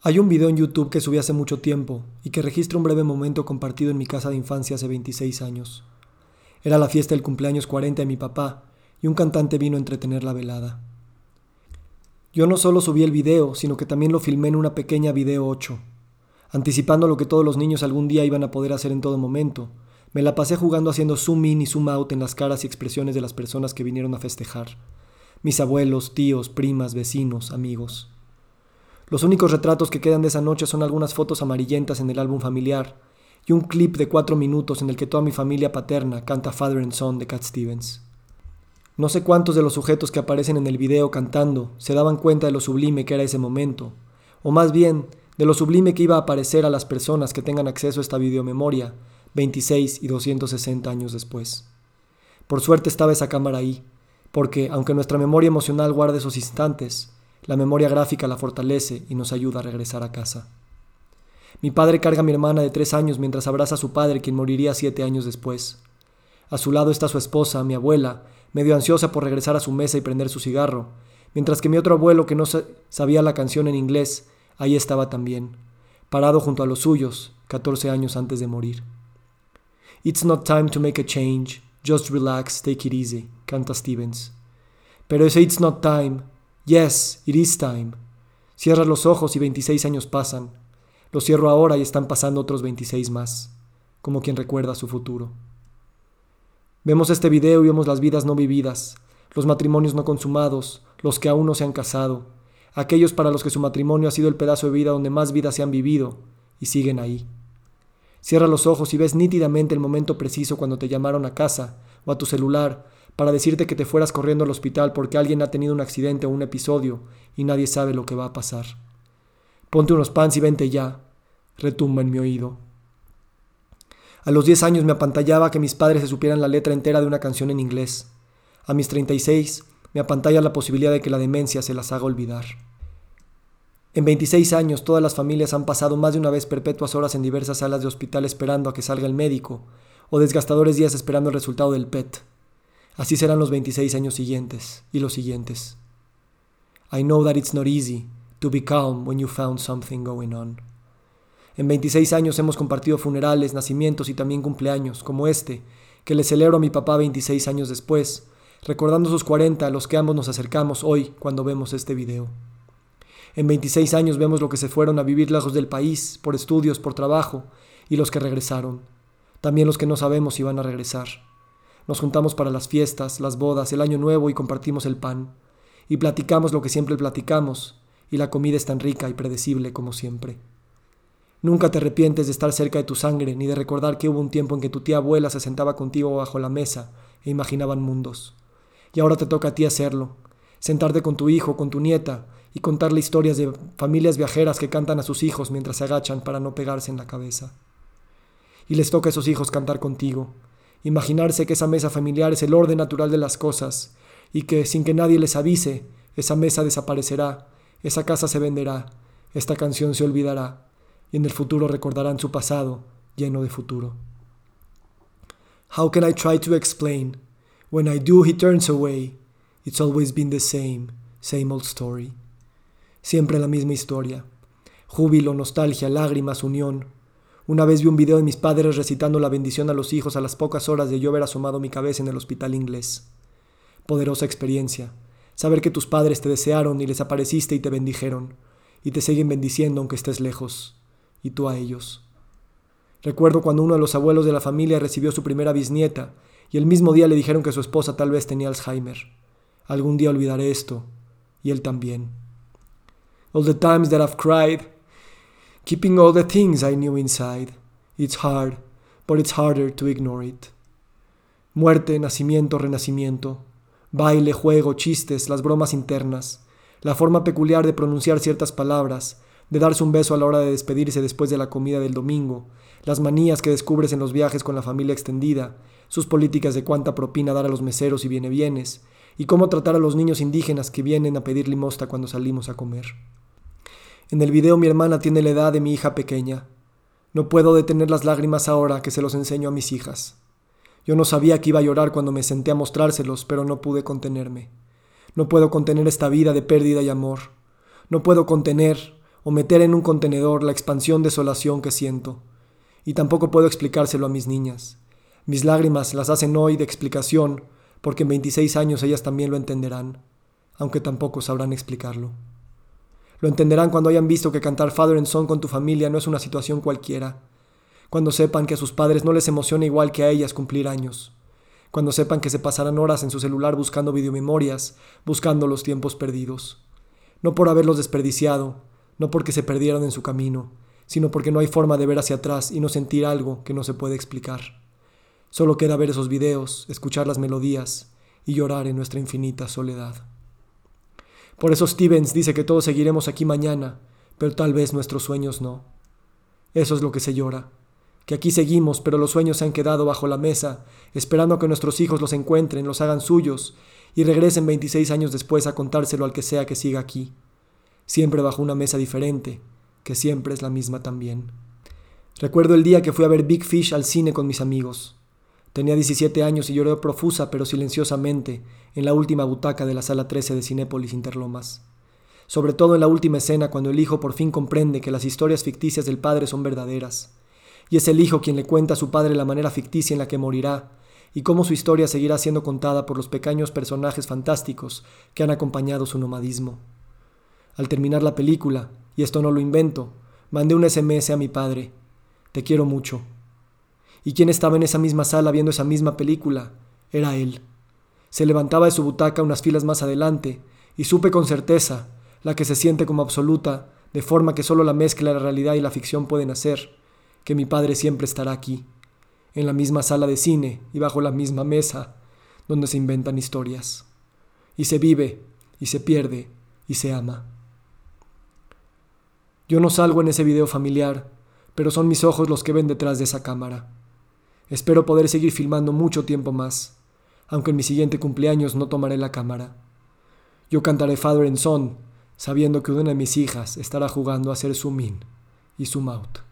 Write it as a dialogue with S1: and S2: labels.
S1: Hay un video en YouTube que subí hace mucho tiempo y que registra un breve momento compartido en mi casa de infancia hace 26 años. Era la fiesta del cumpleaños 40 de mi papá y un cantante vino a entretener la velada. Yo no solo subí el video, sino que también lo filmé en una pequeña video 8, anticipando lo que todos los niños algún día iban a poder hacer en todo momento. Me la pasé jugando haciendo zoom in y zoom out en las caras y expresiones de las personas que vinieron a festejar. Mis abuelos, tíos, primas, vecinos, amigos. Los únicos retratos que quedan de esa noche son algunas fotos amarillentas en el álbum familiar y un clip de cuatro minutos en el que toda mi familia paterna canta Father and Son de Cat Stevens. No sé cuántos de los sujetos que aparecen en el video cantando se daban cuenta de lo sublime que era ese momento, o más bien de lo sublime que iba a aparecer a las personas que tengan acceso a esta videomemoria 26 y 260 años después. Por suerte estaba esa cámara ahí, porque aunque nuestra memoria emocional guarde esos instantes, la memoria gráfica la fortalece y nos ayuda a regresar a casa. Mi padre carga a mi hermana de tres años mientras abraza a su padre, quien moriría siete años después. A su lado está su esposa, mi abuela, medio ansiosa por regresar a su mesa y prender su cigarro, mientras que mi otro abuelo, que no sabía la canción en inglés, ahí estaba también, parado junto a los suyos, catorce años antes de morir. It's not time to make a change, just relax, take it easy, canta Stevens. Pero ese It's not time Yes, it is time. Cierras los ojos y 26 años pasan. Los cierro ahora y están pasando otros 26 más, como quien recuerda su futuro. Vemos este video y vemos las vidas no vividas, los matrimonios no consumados, los que aún no se han casado, aquellos para los que su matrimonio ha sido el pedazo de vida donde más vidas se han vivido y siguen ahí. Cierra los ojos y ves nítidamente el momento preciso cuando te llamaron a casa o a tu celular para decirte que te fueras corriendo al hospital porque alguien ha tenido un accidente o un episodio y nadie sabe lo que va a pasar. Ponte unos pants y vente ya, retumba en mi oído. A los 10 años me apantallaba que mis padres se supieran la letra entera de una canción en inglés. A mis 36 me apantalla la posibilidad de que la demencia se las haga olvidar. En 26 años todas las familias han pasado más de una vez perpetuas horas en diversas salas de hospital esperando a que salga el médico, o desgastadores días esperando el resultado del PET. Así serán los 26 años siguientes y los siguientes. I know that it's not easy to be calm when you found something going on. En 26 años hemos compartido funerales, nacimientos y también cumpleaños, como este, que le celebro a mi papá 26 años después, recordando sus 40 a los que ambos nos acercamos hoy cuando vemos este video. En 26 años vemos lo que se fueron a vivir lejos del país, por estudios, por trabajo, y los que regresaron. También los que no sabemos si van a regresar. Nos juntamos para las fiestas, las bodas, el año nuevo y compartimos el pan. Y platicamos lo que siempre platicamos, y la comida es tan rica y predecible como siempre. Nunca te arrepientes de estar cerca de tu sangre, ni de recordar que hubo un tiempo en que tu tía abuela se sentaba contigo bajo la mesa e imaginaban mundos. Y ahora te toca a ti hacerlo, sentarte con tu hijo, con tu nieta, y contarle historias de familias viajeras que cantan a sus hijos mientras se agachan para no pegarse en la cabeza. Y les toca a esos hijos cantar contigo, imaginarse que esa mesa familiar es el orden natural de las cosas y que sin que nadie les avise, esa mesa desaparecerá, esa casa se venderá, esta canción se olvidará y en el futuro recordarán su pasado lleno de futuro. How can I try to explain? When I do, he turns away. It's always been the same, same old story. Siempre la misma historia. Júbilo, nostalgia, lágrimas, unión, una vez vi un video de mis padres recitando la bendición a los hijos a las pocas horas de yo haber asomado mi cabeza en el hospital inglés. Poderosa experiencia. Saber que tus padres te desearon y les apareciste y te bendijeron, y te siguen bendiciendo aunque estés lejos, y tú a ellos. Recuerdo cuando uno de los abuelos de la familia recibió su primera bisnieta, y el mismo día le dijeron que su esposa tal vez tenía Alzheimer. Algún día olvidaré esto, y él también. All the times that I've cried, keeping all the things I knew inside. It's hard, but it's harder to ignore it. Muerte, nacimiento, renacimiento, baile, juego, chistes, las bromas internas, la forma peculiar de pronunciar ciertas palabras, de darse un beso a la hora de despedirse después de la comida del domingo, las manías que descubres en los viajes con la familia extendida, sus políticas de cuánta propina dar a los meseros y viene bienes, y cómo tratar a los niños indígenas que vienen a pedir limosna cuando salimos a comer. En el video mi hermana tiene la edad de mi hija pequeña. No puedo detener las lágrimas ahora que se los enseño a mis hijas. Yo no sabía que iba a llorar cuando me senté a mostrárselos, pero no pude contenerme. No puedo contener esta vida de pérdida y amor. No puedo contener, o meter en un contenedor la expansión desolación que siento. Y tampoco puedo explicárselo a mis niñas. Mis lágrimas las hacen hoy de explicación, porque en 26 años ellas también lo entenderán, aunque tampoco sabrán explicarlo. Lo entenderán cuando hayan visto que cantar Father and Son con tu familia no es una situación cualquiera, cuando sepan que a sus padres no les emociona igual que a ellas cumplir años, cuando sepan que se pasarán horas en su celular buscando videomemorias, buscando los tiempos perdidos, no por haberlos desperdiciado, no porque se perdieron en su camino, sino porque no hay forma de ver hacia atrás y no sentir algo que no se puede explicar. Solo queda ver esos videos, escuchar las melodías y llorar en nuestra infinita soledad. Por eso Stevens dice que todos seguiremos aquí mañana, pero tal vez nuestros sueños no. Eso es lo que se llora, que aquí seguimos, pero los sueños se han quedado bajo la mesa, esperando a que nuestros hijos los encuentren, los hagan suyos y regresen 26 años después a contárselo al que sea que siga aquí, siempre bajo una mesa diferente, que siempre es la misma también. Recuerdo el día que fui a ver Big Fish al cine con mis amigos. Tenía 17 años y lloré profusa pero silenciosamente en la última butaca de la sala 13 de Cinépolis Interlomas. Sobre todo en la última escena cuando el hijo por fin comprende que las historias ficticias del padre son verdaderas. Y es el hijo quien le cuenta a su padre la manera ficticia en la que morirá y cómo su historia seguirá siendo contada por los pequeños personajes fantásticos que han acompañado su nomadismo. Al terminar la película, y esto no lo invento, mandé un SMS a mi padre. Te quiero mucho. ¿Y quién estaba en esa misma sala viendo esa misma película? Era él. Se levantaba de su butaca unas filas más adelante, y supe con certeza, la que se siente como absoluta, de forma que solo la mezcla de la realidad y la ficción pueden hacer, que mi padre siempre estará aquí, en la misma sala de cine y bajo la misma mesa, donde se inventan historias. Y se vive, y se pierde, y se ama. Yo no salgo en ese video familiar, pero son mis ojos los que ven detrás de esa cámara. Espero poder seguir filmando mucho tiempo más, aunque en mi siguiente cumpleaños no tomaré la cámara. Yo cantaré Father and Son, sabiendo que una de mis hijas estará jugando a ser su min y su out.